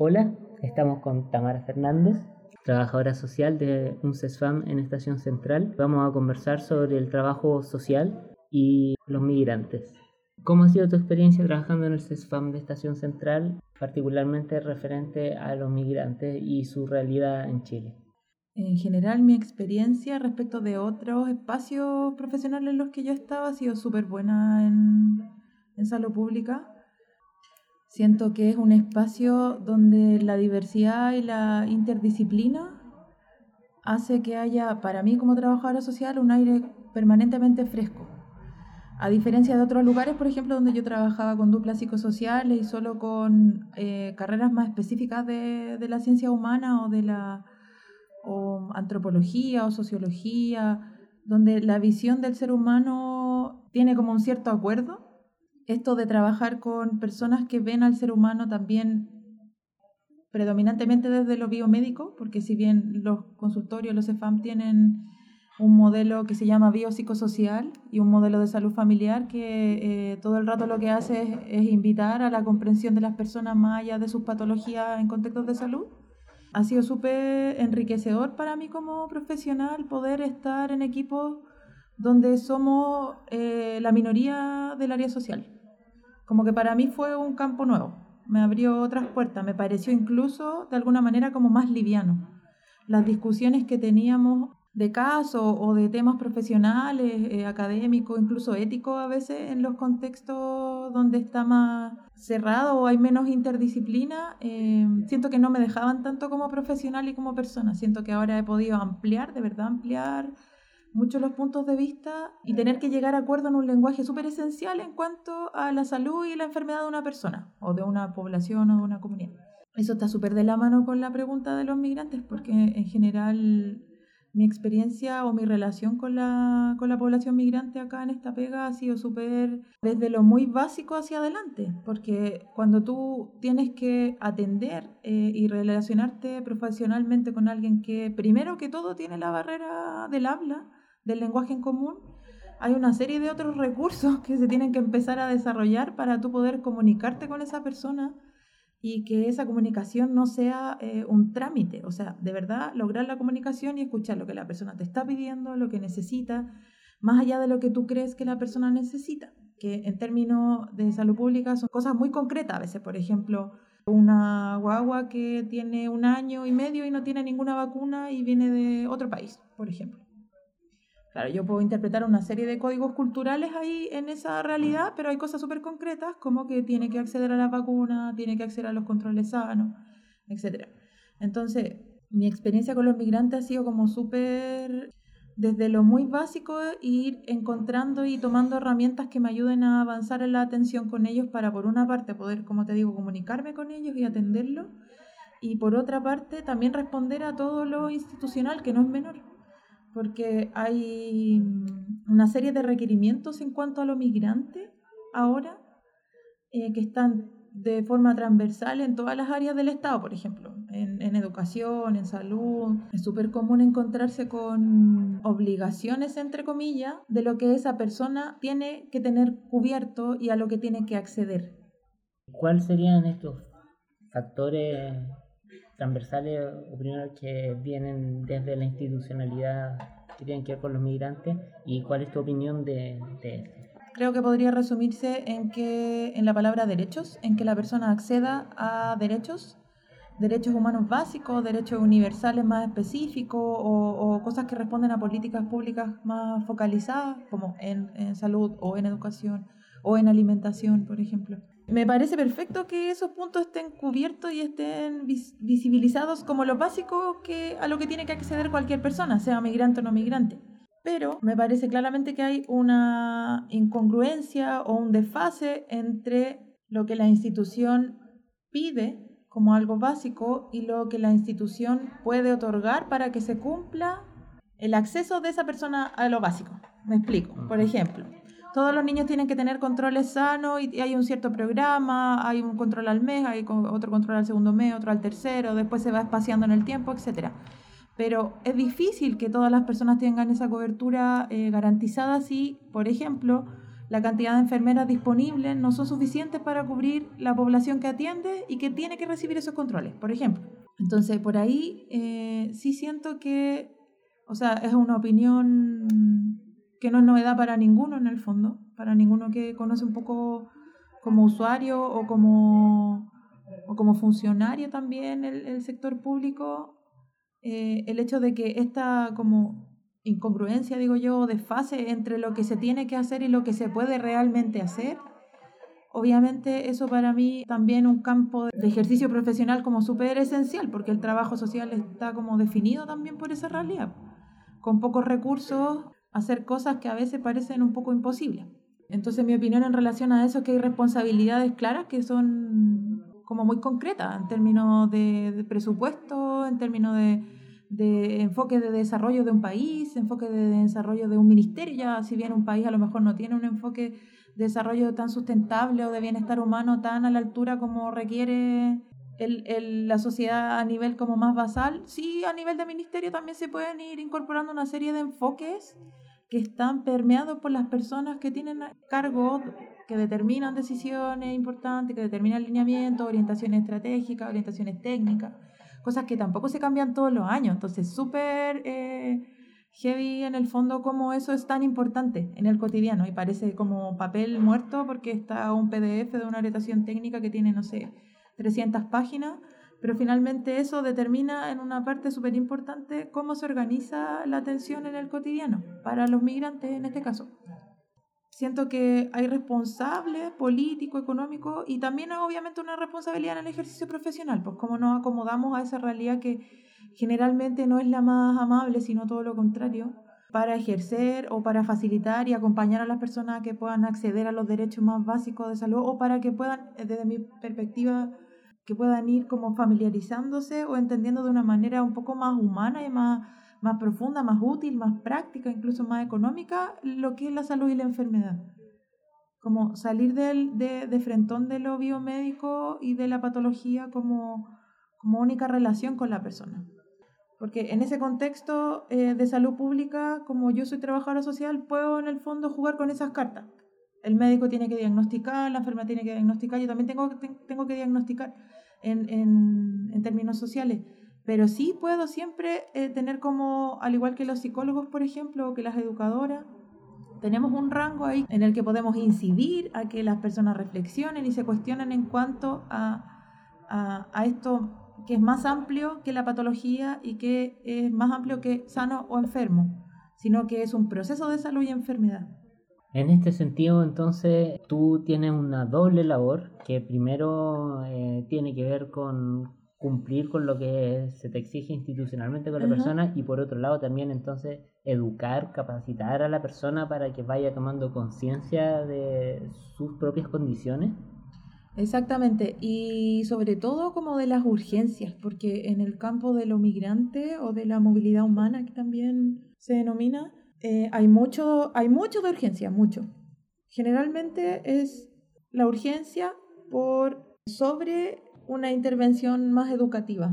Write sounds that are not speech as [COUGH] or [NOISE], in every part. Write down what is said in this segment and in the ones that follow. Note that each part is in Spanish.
Hola, estamos con Tamara Fernández, trabajadora social de un CESFAM en Estación Central. Vamos a conversar sobre el trabajo social y los migrantes. ¿Cómo ha sido tu experiencia trabajando en el CESFAM de Estación Central, particularmente referente a los migrantes y su realidad en Chile? En general, mi experiencia respecto de otros espacios profesionales en los que yo estaba ha sido súper buena en, en salud pública. Siento que es un espacio donde la diversidad y la interdisciplina hace que haya, para mí como trabajadora social, un aire permanentemente fresco. A diferencia de otros lugares, por ejemplo, donde yo trabajaba con duplas psicosociales y solo con eh, carreras más específicas de, de, la ciencia humana o de la o antropología o sociología, donde la visión del ser humano tiene como un cierto acuerdo esto de trabajar con personas que ven al ser humano también predominantemente desde lo biomédico, porque si bien los consultorios, los EFAM tienen un modelo que se llama biopsicosocial y un modelo de salud familiar que eh, todo el rato lo que hace es, invitar a la comprensión de las personas más allá de sus patologías en contextos de salud. Ha sido súper enriquecedor para mí como profesional poder estar en equipos donde somos eh, la minoría del área social como que para mí fue un campo nuevo, me abrió otras puertas, me pareció incluso de alguna manera como más liviano. Las discusiones que teníamos de caso o de temas profesionales, eh, académicos, incluso éticos a veces en los contextos donde está más cerrado o hay menos interdisciplina, eh, siento que no me dejaban tanto como profesional y como persona. Siento que ahora he podido ampliar, de verdad ampliar muchos los puntos de vista y tener que llegar a acuerdo en un lenguaje súper esencial en cuanto a la salud y la enfermedad de una persona o de una población o de una comunidad. Eso está súper de la mano con la pregunta de los migrantes porque en general mi experiencia o mi relación con la, con la población migrante acá en esta pega ha sido súper desde lo muy básico hacia adelante, porque cuando tú tienes que atender eh, y relacionarte profesionalmente con alguien que primero que todo tiene la barrera del habla, del lenguaje en común, hay una serie de otros recursos que se tienen que empezar a desarrollar para tú poder comunicarte con esa persona y que esa comunicación no sea eh, un trámite, o sea, de verdad lograr la comunicación y escuchar lo que la persona te está pidiendo, lo que necesita, más allá de lo que tú crees que la persona necesita, que en términos de salud pública son cosas muy concretas a veces, por ejemplo, una guagua que tiene un año y medio y no tiene ninguna vacuna y viene de otro país, por ejemplo. Claro, yo puedo interpretar una serie de códigos culturales ahí en esa realidad, pero hay cosas súper concretas como que tiene que acceder a la vacuna, tiene que acceder a los controles sanos, etc. Entonces, mi experiencia con los migrantes ha sido como súper, desde lo muy básico, ir encontrando y tomando herramientas que me ayuden a avanzar en la atención con ellos para, por una parte, poder, como te digo, comunicarme con ellos y atenderlos, y por otra parte, también responder a todo lo institucional, que no es menor porque hay una serie de requerimientos en cuanto a los migrantes ahora eh, que están de forma transversal en todas las áreas del Estado, por ejemplo, en, en educación, en salud. Es súper común encontrarse con obligaciones, entre comillas, de lo que esa persona tiene que tener cubierto y a lo que tiene que acceder. ¿Cuáles serían estos factores transversales o primero que vienen desde la institucionalidad que tienen que ver con los migrantes y cuál es tu opinión de, de esto? Creo que podría resumirse en que en la palabra derechos, en que la persona acceda a derechos, derechos humanos básicos, derechos universales más específicos o, cosas que responden a políticas públicas más focalizadas, como en salud o en educación o en alimentación, por ejemplo. Me parece perfecto que esos puntos estén cubiertos y estén visibilizados como lo básico que, a lo que tiene que acceder cualquier persona, sea migrante o no migrante. Pero me parece claramente que hay una incongruencia o un desfase entre lo que la institución pide como algo básico y lo que la institución puede otorgar para que se cumpla el acceso de esa persona a lo básico. Me explico. Por ejemplo, todos los niños tienen que tener controles sanos y hay un cierto programa, hay un control al mes, hay otro control al segundo mes, otro al tercero, después se va espaciando en el tiempo, etc. Pero es difícil que todas las personas tengan esa cobertura eh, garantizada si, por ejemplo, la cantidad de enfermeras disponibles no son suficientes para cubrir la población que atiende y que tiene que recibir esos controles, por ejemplo. Entonces, por ahí eh, sí siento que, o sea, es una opinión que no es novedad para ninguno en el fondo, para ninguno que conoce un poco como usuario o como, o como funcionario también el, el sector público, eh, el hecho de que esta como incongruencia, digo yo, desfase entre lo que se tiene que hacer y lo que se puede realmente hacer. Obviamente eso para mí también un campo de ejercicio profesional como súper esencial, porque el trabajo social está como definido también por esa realidad. Con pocos recursos, hacer cosas que a veces parecen un poco imposibles. Entonces mi opinión en relación a eso es que hay responsabilidades claras que son como muy concretas en términos de, presupuesto, en términos de enfoque de desarrollo de un país, enfoque de desarrollo de un ministerio, ya si bien un país a lo mejor no tiene un enfoque de desarrollo tan sustentable o de bienestar humano tan a la altura como requiere el, la sociedad a nivel como más basal, sí a nivel de ministerio también se pueden ir incorporando una serie de enfoques que están permeados por las personas que tienen cargos que determinan decisiones importantes, que determinan alineamientos, orientaciones estratégicas, orientaciones técnicas cosas que tampoco se cambian todos los años. Entonces, súper eh, heavy en el fondo como eso es tan importante en el cotidiano y parece como papel muerto porque está un PDF de una orientación técnica que tiene, no sé, 300 páginas, pero finalmente eso determina en una parte súper importante cómo se organiza la atención en el cotidiano, para los migrantes en este caso. Siento que hay responsable político, económico y también obviamente una responsabilidad en el ejercicio profesional, pues cómo nos acomodamos a esa realidad que generalmente no es la más amable, sino todo lo contrario, para ejercer o para facilitar y acompañar a las personas que puedan acceder a los derechos más básicos de salud o para que puedan, desde mi perspectiva, que puedan ir como familiarizándose o entendiendo de una manera un poco más humana y más más profunda, más útil, más práctica, incluso más económica, lo que es la salud y la enfermedad. Como salir del, de, de frentón de lo biomédico y de la patología como, como única relación con la persona. Porque en ese contexto eh, de salud pública, como yo soy trabajadora social, puedo en el fondo jugar con esas cartas. El médico tiene que diagnosticar, la enfermera tiene que diagnosticar, yo también tengo, que diagnosticar en, términos sociales pero sí puedo siempre eh, tener como, al igual que los psicólogos, por ejemplo, o que las educadoras, tenemos un rango ahí en el que podemos incidir a que las personas reflexionen y se cuestionen en cuanto a esto que es más amplio que la patología y que es más amplio que sano o enfermo, sino que es un proceso de salud y enfermedad. En este sentido, entonces, tú tienes una doble labor que primero eh, tiene que ver con, cumplir con lo que se te exige institucionalmente con la persona y por otro lado también entonces educar, capacitar a la persona para que vaya tomando conciencia de sus propias condiciones. Exactamente, y sobre todo como de las urgencias, porque en el campo de lo migrante o de la movilidad humana, que también se denomina, eh, hay, mucho, hay mucho de urgencia, mucho. Generalmente es la urgencia por sobre una intervención más educativa.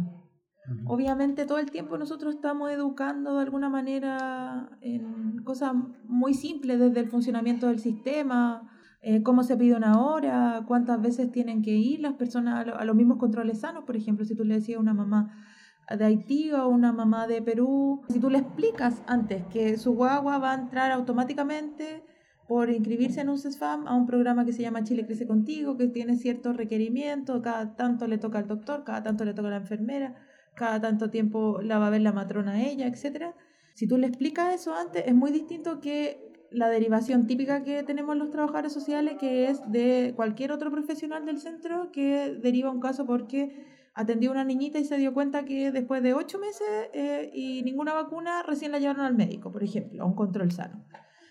Obviamente todo el tiempo nosotros estamos educando de alguna manera en cosas muy simples, desde el funcionamiento del sistema, eh, cómo se pide una hora, cuántas veces tienen que ir las personas a, los mismos controles sanos. Por ejemplo, si tú le decías a una mamá de Haití o una mamá de Perú, si tú le explicas antes que su guagua va a entrar automáticamente por inscribirse en un CESFAM a un programa que se llama Chile Crece Contigo, que tiene ciertos requerimientos, cada tanto le toca al doctor, cada tanto le toca a la enfermera, cada tanto tiempo la va a ver la matrona a ella, etc. Si tú le explicas eso antes, es muy distinto que la derivación típica que tenemos los trabajadores sociales, que es de cualquier otro profesional del centro que deriva un caso porque atendió a una niñita y se dio cuenta que después de ocho meses eh, y ninguna vacuna, recién la llevaron al médico, por ejemplo, a un control sano.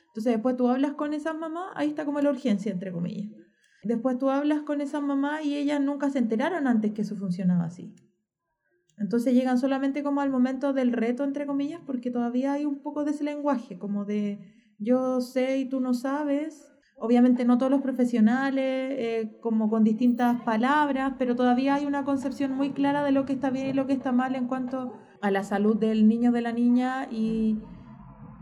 Entonces después tú hablas con esa mamá, ahí está como la urgencia, entre comillas. Después tú hablas con esa mamá y ellas nunca se enteraron antes que eso funcionaba así. Entonces llegan solamente como al momento del reto, entre comillas, porque todavía hay un poco de ese lenguaje, como de yo sé y tú no sabes. Obviamente no todos los profesionales, eh, como con distintas palabras, pero todavía hay una concepción muy clara de lo que está bien y lo que está mal en cuanto a la salud del niño o de la niña y,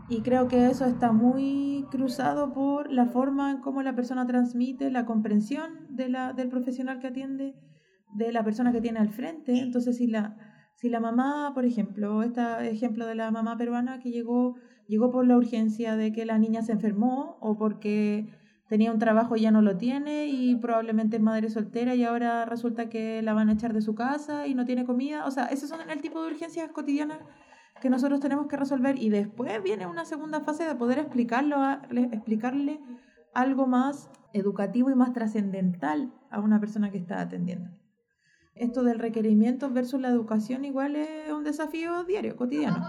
Y creo que eso está muy cruzado por la forma en cómo la persona transmite, la comprensión de la, del profesional que atiende, de la persona que tiene al frente. Entonces, si la, si la mamá, por ejemplo, este ejemplo de la mamá peruana que llegó, llegó por la urgencia de que la niña se enfermó o porque tenía un trabajo y ya no lo tiene y probablemente es madre soltera y ahora resulta que la van a echar de su casa y no tiene comida. O sea, esos son el tipo de urgencias cotidianas que nosotros tenemos que resolver y después viene una segunda fase de poder explicarlo explicarle algo más educativo y más trascendental a una persona que está atendiendo. Esto del requerimiento versus la educación igual es un desafío diario, cotidiano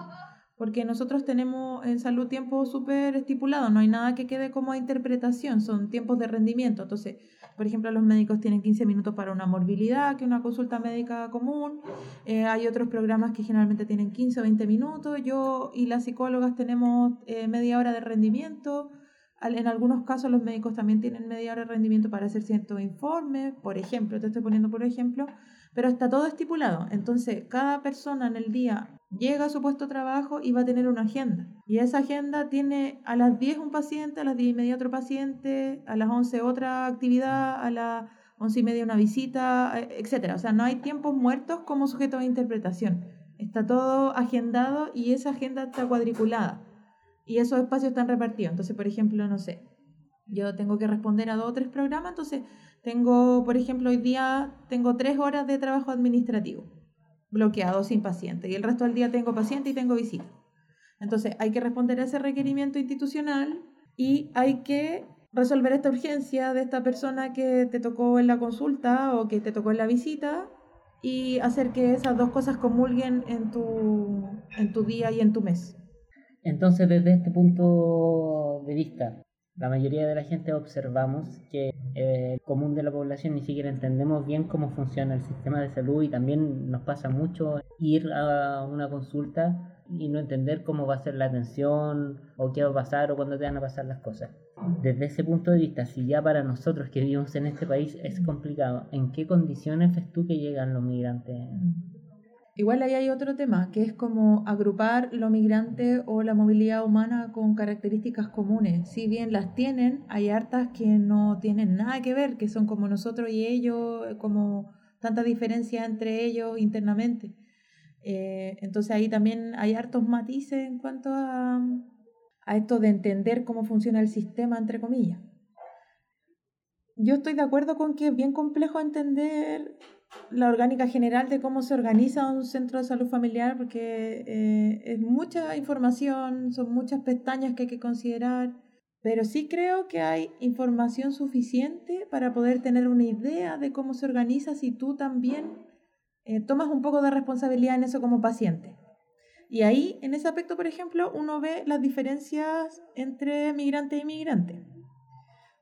porque nosotros tenemos en salud tiempo súper estipulado, no hay nada que quede como interpretación, son tiempos de rendimiento. Entonces, por ejemplo, los médicos tienen 15 minutos para una morbilidad, que una consulta médica común, eh, hay otros programas que generalmente tienen 15 o 20 minutos, yo y las psicólogas tenemos eh, media hora de rendimiento. En algunos casos los médicos también tienen media hora de rendimiento para hacer ciertos informes, por ejemplo, te estoy poniendo por ejemplo, pero está todo estipulado. Entonces, cada persona en el día llega a su puesto de trabajo y va a tener una agenda. Y esa agenda tiene a las 10 un paciente, a las 10 y media otro paciente, a las 11 otra actividad, a las 11 y media una visita, eh, etc. O sea, no hay tiempos muertos como sujeto de interpretación. Está todo agendado y esa agenda está cuadriculada. Y esos espacios están repartidos. Entonces, por ejemplo, no sé, yo tengo que responder a dos o tres programas, entonces tengo, por ejemplo, hoy día tengo tres horas de trabajo administrativo bloqueado sin paciente y el resto del día tengo paciente y tengo visita. Entonces hay que responder a ese requerimiento institucional y hay que resolver esta urgencia de esta persona que te tocó en la consulta o que te tocó en la visita y hacer que esas dos cosas comulguen en tu, en tu día y en tu mes. Entonces, desde este punto de vista, la mayoría de la gente observamos que eh, el común de la población ni siquiera entendemos bien cómo funciona el sistema de salud y también nos pasa mucho ir a una consulta y no entender cómo va a ser la atención o qué va a pasar o cuándo te van a pasar las cosas. Desde ese punto de vista, si ya para nosotros que vivimos en este país es complicado, ¿en qué condiciones ves tú que llegan los migrantes? Igual ahí hay otro tema, que es como agrupar lo migrante o la movilidad humana con características comunes. Si bien las tienen, hay hartas que no tienen nada que ver, que son como nosotros y ellos, como tanta diferencia entre ellos internamente. Eh, entonces ahí también hay hartos matices en cuanto a, a esto de entender cómo funciona el sistema, entre comillas. Yo estoy de acuerdo con que es bien complejo entender la orgánica general de cómo se organiza un centro de salud familiar, porque eh, es mucha información, son muchas pestañas que hay que considerar, pero sí creo que hay información suficiente para poder tener una idea de cómo se organiza si tú también eh, tomas un poco de responsabilidad en eso como paciente. Y ahí, en ese aspecto, por ejemplo, uno ve las diferencias entre migrante y migrante.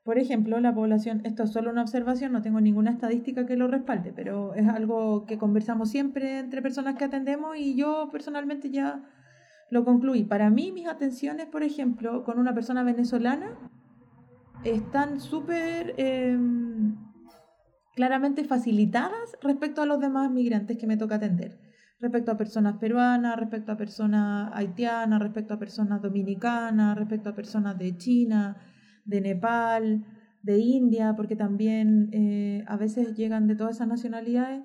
Por ejemplo, la población, esto es solo una observación, no tengo ninguna estadística que lo respalde, pero es algo que conversamos siempre entre personas que atendemos y yo personalmente ya lo concluí. Para mí, mis atenciones, por ejemplo, con una persona venezolana, están súper em, claramente facilitadas respecto a los demás migrantes que me toca atender. Respecto a personas peruanas, respecto a personas haitianas, respecto a personas dominicanas, respecto a personas de China de Nepal, de India, porque también eh, a veces llegan de todas esas nacionalidades.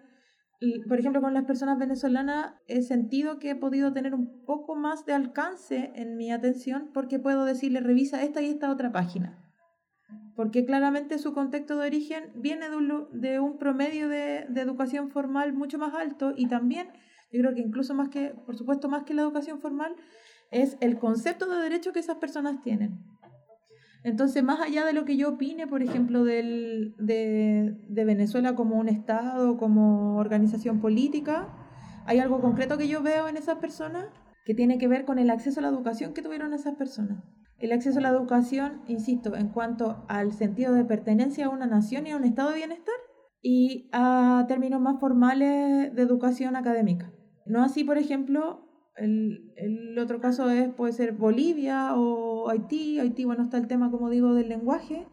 por ejemplo, con las personas venezolanas he sentido que he podido tener un poco más de alcance en mi atención porque puedo decirle revisa esta y esta otra página. Porque claramente su contexto de origen viene de un promedio de, de educación formal mucho más alto y también, yo creo que incluso más que, por supuesto, más que la educación formal, es el concepto de derecho que esas personas tienen. Entonces, más allá de lo que yo opine, por ejemplo, del, de, de, Venezuela como un Estado, como organización política, hay algo concreto que yo veo en esas personas que tiene que ver con el acceso a la educación que tuvieron esas personas. El acceso a la educación, insisto, en cuanto al sentido de pertenencia a una nación y a un estado de bienestar y a términos más formales de educación académica. No así, por ejemplo, el, el, otro caso es, puede ser Bolivia o Haití. Haití, bueno, está el tema, como digo, del lenguaje,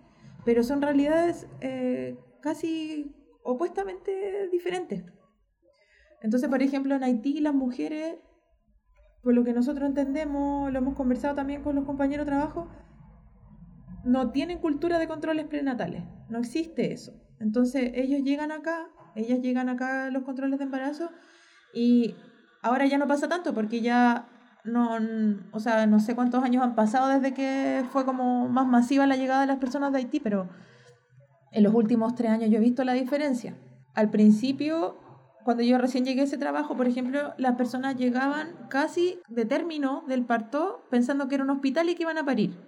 pero son realidades eh, casi opuestamente diferentes. Entonces, por ejemplo, en Haití las mujeres por lo que nosotros entendemos, lo hemos conversado también con los compañeros de trabajo, no tienen cultura de controles prenatales, no existe eso. Entonces ellos llegan acá, ellas llegan acá a los controles de embarazo y ahora ya no pasa tanto porque ya no, o sea, no sé cuántos años han pasado desde que fue como más masiva la llegada de las personas de Haití, pero en los últimos tres años yo he visto la diferencia. Al principio, cuando yo recién llegué a ese trabajo, por ejemplo, las personas llegaban casi de término del parto pensando que era un hospital y que iban a parir.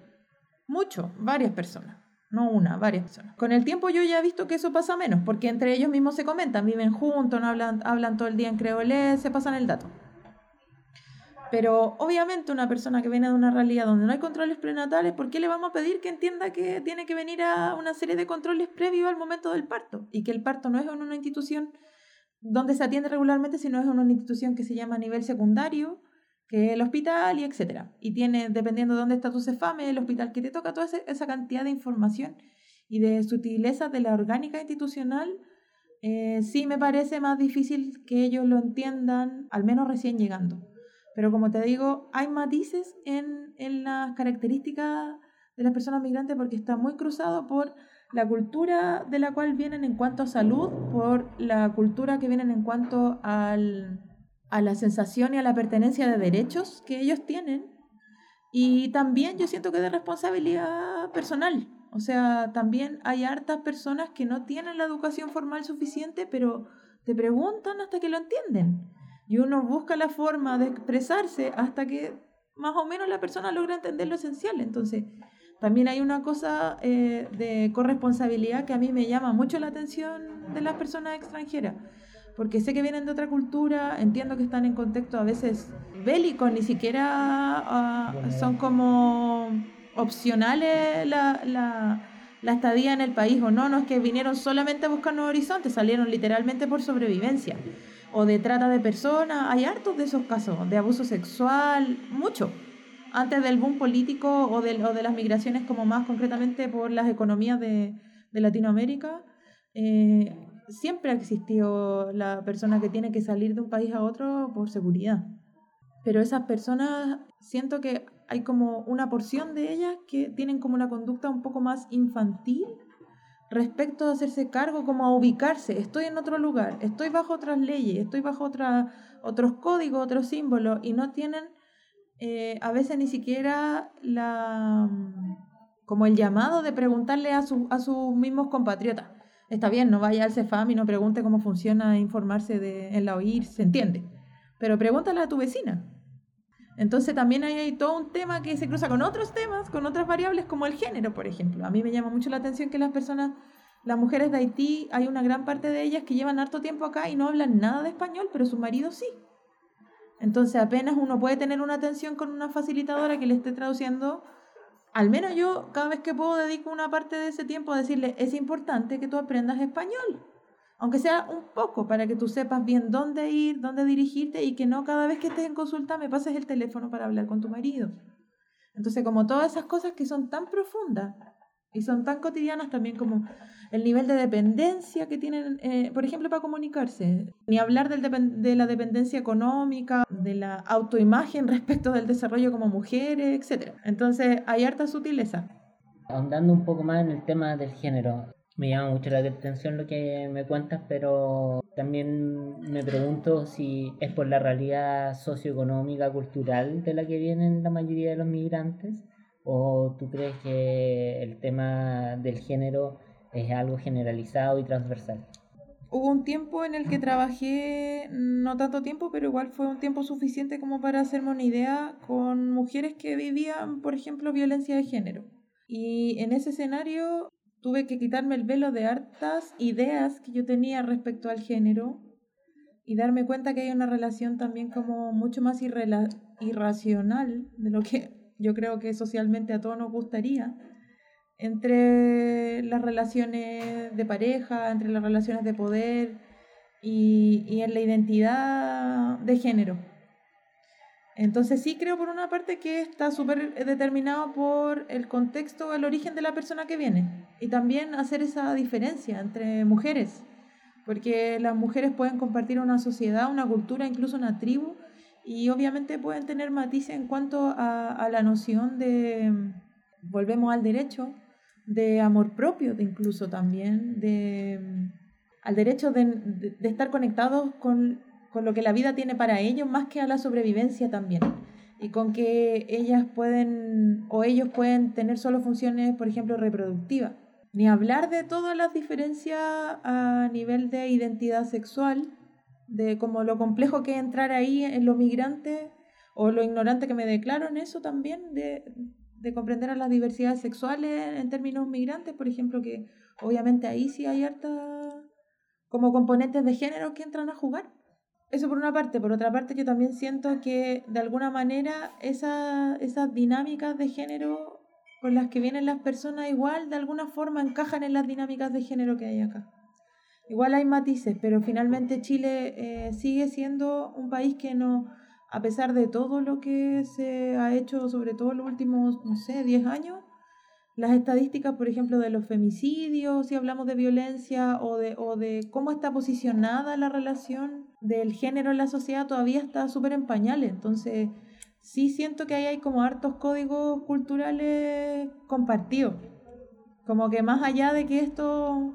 Mucho, varias personas. No una, varias personas. Con el tiempo yo ya he visto que eso pasa menos, porque entre ellos mismos se comentan, viven juntos, no hablan, hablan todo el día en creolés, se pasan el dato. Pero obviamente una persona que viene de una realidad donde no hay controles prenatales, ¿por qué le vamos a pedir que entienda que tiene que venir a una serie de controles previos al momento del parto? Y que el parto no es en una institución donde se atiende regularmente, sino es en una institución que se llama a nivel secundario, que el hospital y etcétera. Y tiene, dependiendo de dónde está tu cefame, el hospital que te toca, toda esa cantidad de información y de sutileza de la orgánica institucional, eh, sí me parece más difícil que ellos lo entiendan, al menos recién llegando. Pero como te digo, hay matices en, en las características de las personas migrantes porque está muy cruzado por la cultura de la cual vienen en cuanto a salud, por la cultura que vienen en cuanto al, a la sensación y a la pertenencia de derechos que ellos tienen. Y también yo siento que de responsabilidad personal. O sea, también hay hartas personas que no tienen la educación formal suficiente, pero te preguntan hasta que lo entienden y uno busca la forma de expresarse hasta que más o menos la persona logra entender lo esencial. Entonces, también hay una cosa eh, de corresponsabilidad que a mí me llama mucho la atención de las personas extranjeras, porque sé que vienen de otra cultura, entiendo que están en contexto a veces bélicos, ni siquiera ah, son como opcionales la, la, la estadía en el país o no, no es que vinieron solamente a buscar nuevos horizontes, salieron literalmente por sobrevivencia o de trata de personas, hay hartos de esos casos, de abuso sexual, mucho. Antes del boom político o de, o de las migraciones como más concretamente por las economías de, de Latinoamérica, eh, siempre ha existido la persona que tiene que salir de un país a otro por seguridad. Pero esas personas, siento que hay como una porción de ellas que tienen como una conducta un poco más infantil respecto a hacerse cargo, como a ubicarse, estoy en otro lugar, estoy bajo otras leyes, estoy bajo otra, otros códigos, otros símbolos, y no tienen eh, a veces ni siquiera la como el llamado de preguntarle a, su, a sus mismos compatriotas. Está bien, no vaya al CEFAM y no pregunte cómo funciona informarse de, en la OIR, se entiende. Pero pregúntale a tu vecina, entonces también hay, todo un tema que se cruza con otros temas, con otras variables como el género, por ejemplo. A mí me llama mucho la atención que las personas, las mujeres de Haití, hay una gran parte de ellas que llevan harto tiempo acá y no hablan nada de español, pero su marido sí. Entonces apenas uno puede tener una atención con una facilitadora que le esté traduciendo. Al menos yo cada vez que puedo dedico una parte de ese tiempo a decirle, es importante que tú aprendas español aunque sea un poco, para que tú sepas bien dónde ir, dónde dirigirte y que no cada vez que estés en consulta me pases el teléfono para hablar con tu marido. Entonces, como todas esas cosas que son tan profundas y son tan cotidianas también como el nivel de dependencia que tienen, eh, por ejemplo, para comunicarse, ni hablar del de la dependencia económica, de la autoimagen [LAUGHS] respecto del desarrollo como mujeres, etc. Entonces, hay harta sutileza. Ahondando un poco más en el tema del género, me llama mucho la atención lo que me cuentas, pero también me pregunto si es por la realidad socioeconómica, cultural de la que vienen la mayoría de los migrantes, o tú crees que el tema del género es algo generalizado y transversal. Hubo un tiempo en el que trabajé, no tanto tiempo, pero igual fue un tiempo suficiente como para hacerme una idea con mujeres que vivían, por ejemplo, violencia de género. Y en ese escenario tuve que quitarme el velo de hartas ideas que yo tenía respecto al género y darme cuenta que hay una relación también como mucho más irracional de lo que yo creo que socialmente a todos nos gustaría entre las relaciones de pareja, entre las relaciones de poder y, y en la identidad de género. Entonces sí creo por una parte que está súper determinado por el contexto, el origen de la persona que viene y también hacer esa diferencia entre mujeres, porque las mujeres pueden compartir una sociedad, una cultura, incluso una tribu y obviamente pueden tener matices en cuanto a, la noción de, volvemos al derecho, de amor propio, de incluso también, de, al derecho de, estar conectados con, con lo que la vida tiene para ellos, más que a la sobrevivencia también y con que ellas pueden o ellos pueden tener solo funciones, por ejemplo, reproductivas. Ni hablar de todas las diferencias a nivel de identidad sexual, de como lo complejo que es entrar ahí en los migrantes o lo ignorante que me declaro en eso también, de, de comprender a las diversidades sexuales en términos migrantes, por ejemplo, que obviamente ahí sí hay harta como componentes de género que entran a jugar. Eso por una parte. Por otra parte, yo también siento que de alguna manera esa, esas dinámicas de género con las que vienen las personas igual de alguna forma encajan en las dinámicas de género que hay acá. Igual hay matices, pero finalmente Chile eh, sigue siendo un país que no, a pesar de todo lo que se ha hecho, sobre todo en los últimos, no sé, 10 años, las estadísticas, por ejemplo, de los femicidios, si hablamos de violencia o de, o de cómo está posicionada la relación del género en la sociedad, todavía está súper en pañales. Entonces, sí siento que ahí hay como hartos códigos culturales compartidos. Como que más allá de que esto,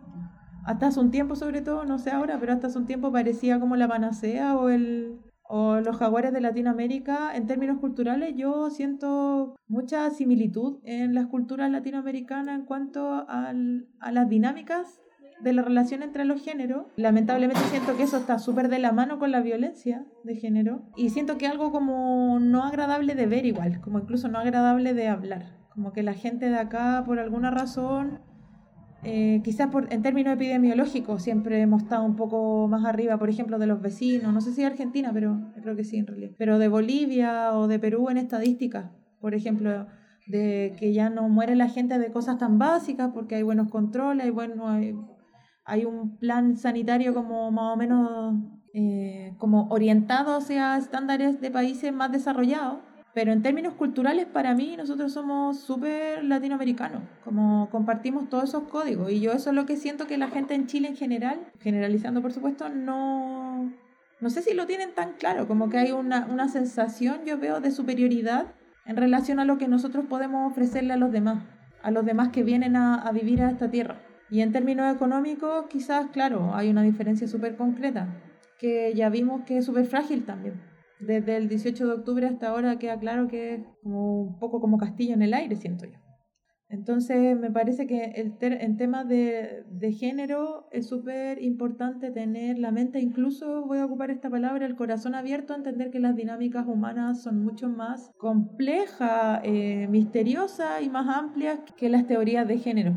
hasta hace un tiempo sobre todo, no sé ahora, pero hasta hace un tiempo parecía como la panacea o el, o los jaguares de Latinoamérica, en términos culturales, yo siento mucha similitud en las culturas latinoamericanas en cuanto al, a las dinámicas de la relación entre los géneros. Lamentablemente siento que eso está súper de la mano con la violencia de género y siento que algo como no agradable de ver igual, como incluso no agradable de hablar. Como que la gente de acá, por alguna razón, eh, quizás por, en términos epidemiológicos siempre hemos estado un poco más arriba, por ejemplo, de los vecinos, no sé si de Argentina, pero creo que sí en realidad, pero de Bolivia o de Perú en estadísticas, por ejemplo, de que ya no muere la gente de cosas tan básicas porque hay buenos controles, hay, bueno, hay, hay un plan sanitario como más o menos eh, como orientado hacia estándares de países más desarrollados pero en términos culturales, para mí, nosotros somos súper latinoamericanos, como compartimos todos esos códigos. Y yo eso es lo que siento que la gente en Chile en general, generalizando por supuesto, no, no sé si lo tienen tan claro, como que hay una, una sensación, yo veo, de superioridad en relación a lo que nosotros podemos ofrecerle a los demás, a los demás que vienen a, a vivir a esta tierra. Y en términos económicos, quizás, claro, hay una diferencia súper concreta, que ya vimos que es súper frágil también desde el 18 de octubre hasta ahora queda claro que es como un poco como castillo en el aire, siento yo. Entonces, me parece que el en temas de, de género es súper importante tener la mente, incluso voy a ocupar esta palabra, el corazón abierto a entender que las dinámicas humanas son mucho más complejas, eh, misteriosas y más amplias que las teorías de género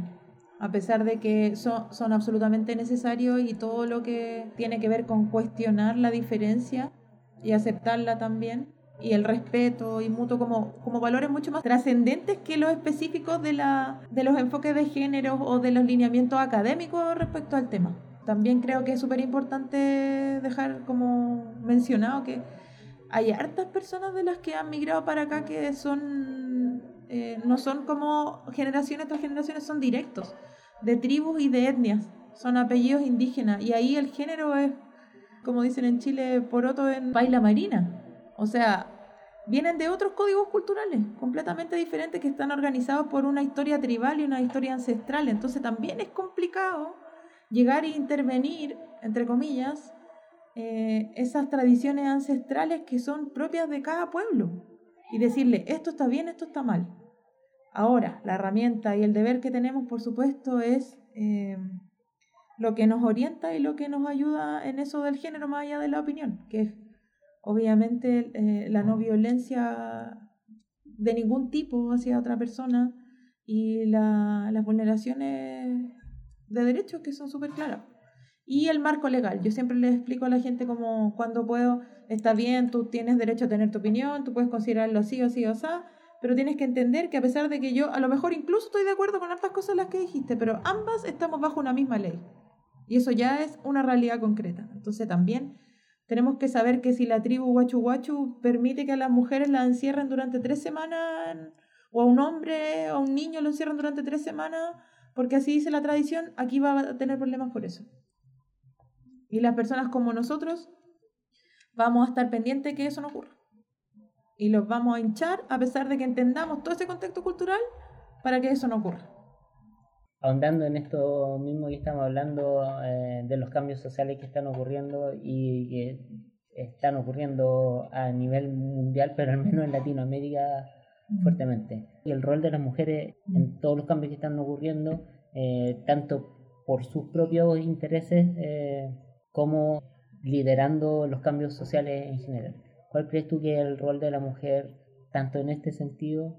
a pesar de que son, son absolutamente necesarios y todo lo que tiene que ver con cuestionar la diferencia y aceptarla también y el respeto y mutuo como, como valores mucho más trascendentes que los específicos de, la, de los enfoques de género o de los lineamientos académicos respecto al tema. También creo que es súper importante dejar como mencionado que hay hartas personas de las que han migrado para acá que son eh, no son como generaciones tras generaciones, son directos, de tribus y de etnias, son apellidos indígenas y ahí el género es como dicen en Chile, poroto en baila marina. O sea, vienen de otros códigos culturales completamente diferentes que están organizados por una historia tribal y una historia ancestral. Entonces también es complicado llegar e intervenir, entre comillas, eh, esas tradiciones ancestrales que son propias de cada pueblo y decirle, esto está bien, esto está mal. Ahora, la herramienta y el deber que tenemos, por supuesto, es eh, lo que nos orienta y lo que nos ayuda en eso del género más allá de la opinión, que es obviamente eh, la no violencia de ningún tipo hacia otra persona y las vulneraciones de derechos que son súper claras. Y el marco legal. Yo siempre le explico a la gente como cuando puedo, está bien, tú tienes derecho a tener tu opinión, tú puedes considerarlo así o así o así, pero tienes que entender que a pesar de que yo a lo mejor incluso estoy de acuerdo con estas cosas las que dijiste, pero ambas estamos bajo una misma ley. Y eso ya es una realidad concreta. Entonces también tenemos que saber que si la tribu Huachu Huachu permite que a las mujeres la encierren durante tres semanas, o a un hombre o a un niño lo encierren durante tres semanas, porque así dice la tradición, aquí va a tener problemas por eso. Y las personas como nosotros vamos a estar pendientes que eso no ocurra. y los vamos a hinchar a pesar de que entendamos todo ese contexto cultural para que eso no ocurra. Ahondando en esto mismo que estamos hablando eh, de los cambios sociales que están ocurriendo y que están ocurriendo a nivel mundial, pero al menos en Latinoamérica fuertemente. Y el rol de las mujeres en todos los cambios que están ocurriendo, eh, tanto por sus propios intereses eh, como liderando los cambios sociales en general. ¿Cuál crees tú que es el rol de la mujer, tanto en este sentido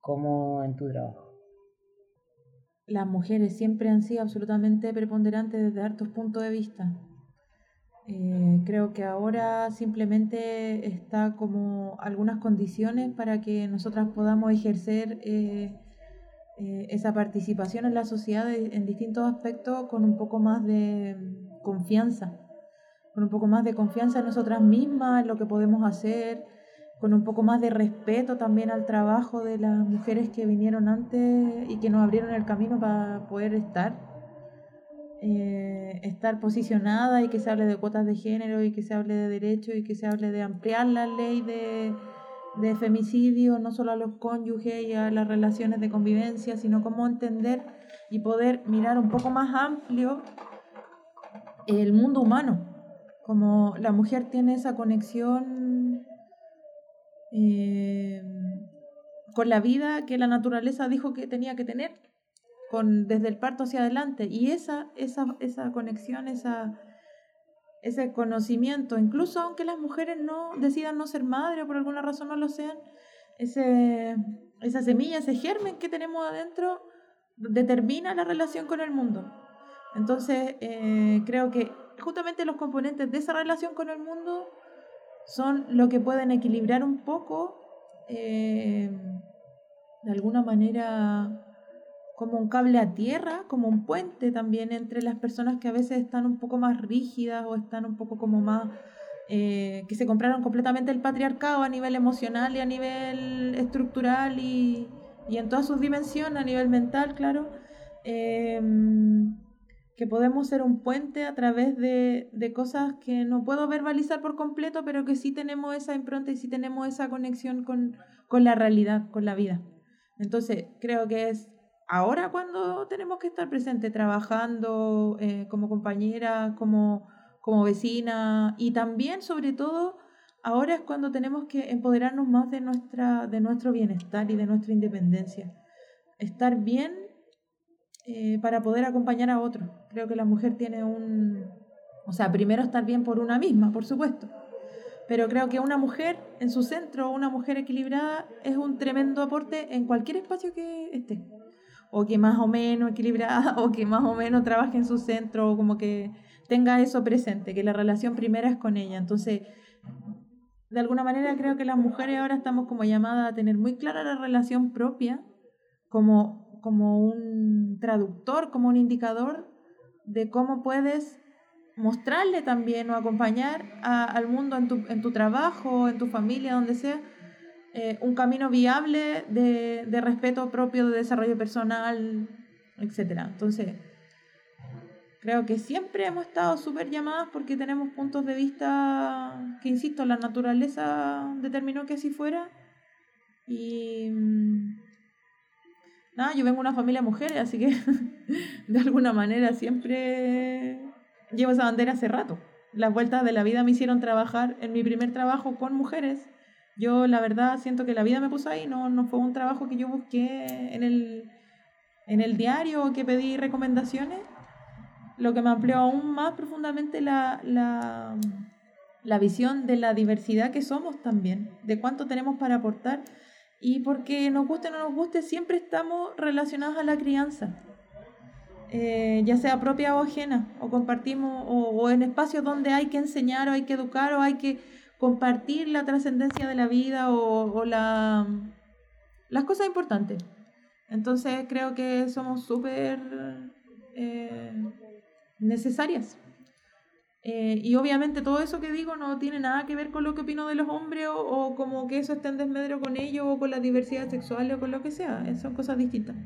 como en tu trabajo? Las mujeres siempre han sido absolutamente preponderantes desde hartos puntos de vista. Eh, creo que ahora simplemente está como algunas condiciones para que nosotras podamos ejercer eh, eh, esa participación en la sociedad en distintos aspectos con un poco más de confianza, con un poco más de confianza en nosotras mismas, en lo que podemos hacer, con un poco más de respeto también al trabajo de las mujeres que vinieron antes y que nos abrieron el camino para poder estar eh, estar posicionada y que se hable de cuotas de género y que se hable de derechos y que se hable de ampliar la ley de, de femicidio, no solo a los cónyuges y a las relaciones de convivencia, sino cómo entender y poder mirar un poco más amplio el mundo humano, como la mujer tiene esa conexión eh, con la vida que la naturaleza dijo que tenía que tener con, desde el parto hacia adelante. Y esa, esa, esa conexión, esa, ese conocimiento, incluso aunque las mujeres no decidan no ser madre o por alguna razón no lo sean, ese, esa semilla, ese germen que tenemos adentro determina la relación con el mundo. Entonces, eh, creo que justamente los componentes de esa relación con el mundo son lo que pueden equilibrar un poco, eh, de alguna manera, como un cable a tierra, como un puente también entre las personas que a veces están un poco más rígidas o están un poco como más, eh, que se compraron completamente el patriarcado a nivel emocional y a nivel estructural y, y en todas sus dimensiones, a nivel mental, claro, em, que podemos ser un puente a través de, de cosas que no puedo verbalizar por completo, pero que sí tenemos esa impronta y sí tenemos esa conexión con, con la realidad, con la vida. Entonces, creo que es ahora cuando tenemos que estar presentes trabajando eh, como compañera, como, como vecina y también sobre todo ahora es cuando tenemos que empoderarnos más de, nuestra, de nuestro bienestar y de nuestra independencia. Estar bien eh, para poder acompañar a otros. Creo que la mujer tiene un... O sea, primero estar bien por una misma, por supuesto. Pero creo que una mujer en su centro, una mujer equilibrada, es un tremendo aporte en cualquier espacio que esté o que más o menos equilibrada, [LAUGHS] o que más o menos trabaje en su centro, o como que tenga eso presente, que la relación primera es con ella. Entonces, de alguna manera creo que las mujeres ahora estamos como llamadas a tener muy clara la relación propia, como, como un traductor, como un indicador de cómo puedes mostrarle también o acompañar al mundo en tu, en tu trabajo, en tu familia, donde sea, eh, un camino viable de, de, respeto propio, de desarrollo personal, etc. Entonces, creo que siempre hemos estado súper llamadas porque tenemos puntos de vista que, insisto, la naturaleza determinó que así fuera. Y mm, nada, yo vengo de una familia de mujeres, así que [LAUGHS] de alguna manera siempre llevo esa bandera hace rato. Las vueltas de la vida me hicieron trabajar en mi primer trabajo con mujeres yo la verdad siento que la vida me puso ahí, no, no fue un trabajo que yo busqué en el, en el diario o que pedí recomendaciones, lo que me amplió aún más profundamente la, la, la visión de la diversidad que somos también, de cuánto tenemos para aportar y porque nos guste o no nos guste, siempre estamos relacionados a la crianza. Eh, ya sea propia o ajena, o compartimos, o, o, en espacios donde hay que enseñar o hay que educar o hay que compartir la trascendencia de la vida o, la, las cosas importantes. Entonces creo que somos súper eh, necesarias. Eh, y obviamente todo eso que digo no tiene nada que ver con lo que opino de los hombres o, o como que eso esté en desmedro con ellos o con la diversidad sexual o con lo que sea. Son cosas distintas.